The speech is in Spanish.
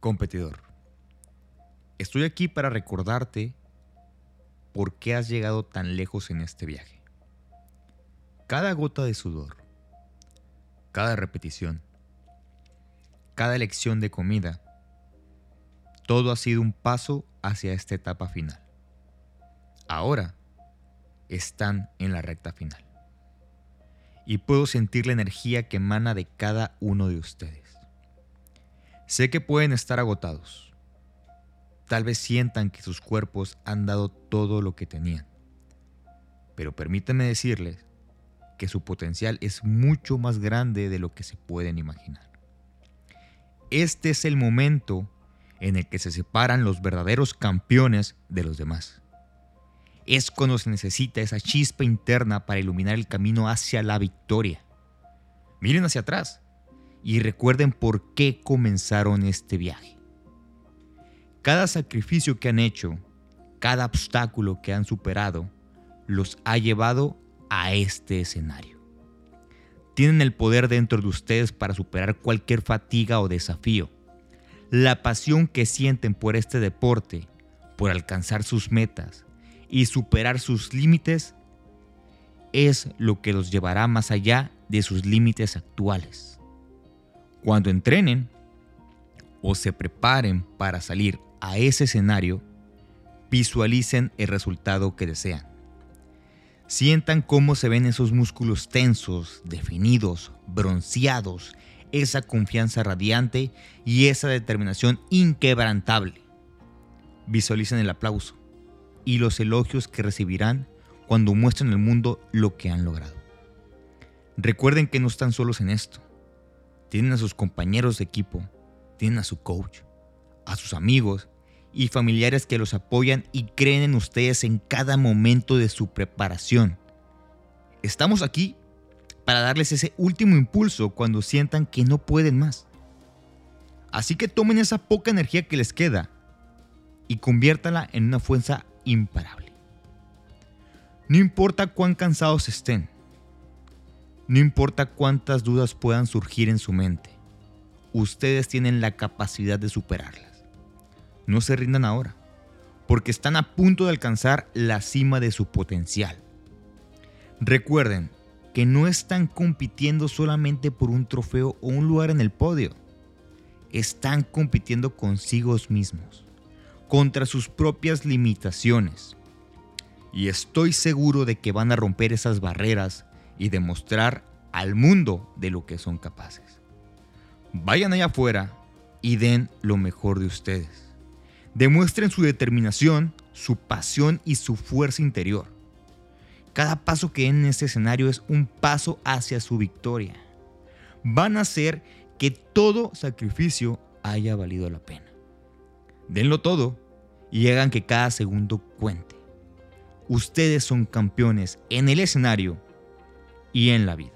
Competidor, estoy aquí para recordarte por qué has llegado tan lejos en este viaje. Cada gota de sudor, cada repetición, cada elección de comida, todo ha sido un paso hacia esta etapa final. Ahora están en la recta final. Y puedo sentir la energía que emana de cada uno de ustedes. Sé que pueden estar agotados. Tal vez sientan que sus cuerpos han dado todo lo que tenían. Pero permítanme decirles que su potencial es mucho más grande de lo que se pueden imaginar. Este es el momento en el que se separan los verdaderos campeones de los demás. Es cuando se necesita esa chispa interna para iluminar el camino hacia la victoria. Miren hacia atrás y recuerden por qué comenzaron este viaje. Cada sacrificio que han hecho, cada obstáculo que han superado, los ha llevado a este escenario. Tienen el poder dentro de ustedes para superar cualquier fatiga o desafío. La pasión que sienten por este deporte, por alcanzar sus metas y superar sus límites, es lo que los llevará más allá de sus límites actuales. Cuando entrenen o se preparen para salir a ese escenario, visualicen el resultado que desean. Sientan cómo se ven esos músculos tensos, definidos, bronceados, esa confianza radiante y esa determinación inquebrantable. Visualicen el aplauso y los elogios que recibirán cuando muestren al mundo lo que han logrado. Recuerden que no están solos en esto tienen a sus compañeros de equipo, tienen a su coach, a sus amigos y familiares que los apoyan y creen en ustedes en cada momento de su preparación. Estamos aquí para darles ese último impulso cuando sientan que no pueden más. Así que tomen esa poca energía que les queda y conviértala en una fuerza imparable. No importa cuán cansados estén, no importa cuántas dudas puedan surgir en su mente, ustedes tienen la capacidad de superarlas. No se rindan ahora, porque están a punto de alcanzar la cima de su potencial. Recuerden que no están compitiendo solamente por un trofeo o un lugar en el podio. Están compitiendo consigo mismos, contra sus propias limitaciones. Y estoy seguro de que van a romper esas barreras y demostrar al mundo de lo que son capaces. Vayan allá afuera y den lo mejor de ustedes. Demuestren su determinación, su pasión y su fuerza interior. Cada paso que den en este escenario es un paso hacia su victoria. Van a hacer que todo sacrificio haya valido la pena. Denlo todo y hagan que cada segundo cuente. Ustedes son campeones en el escenario y en la vida.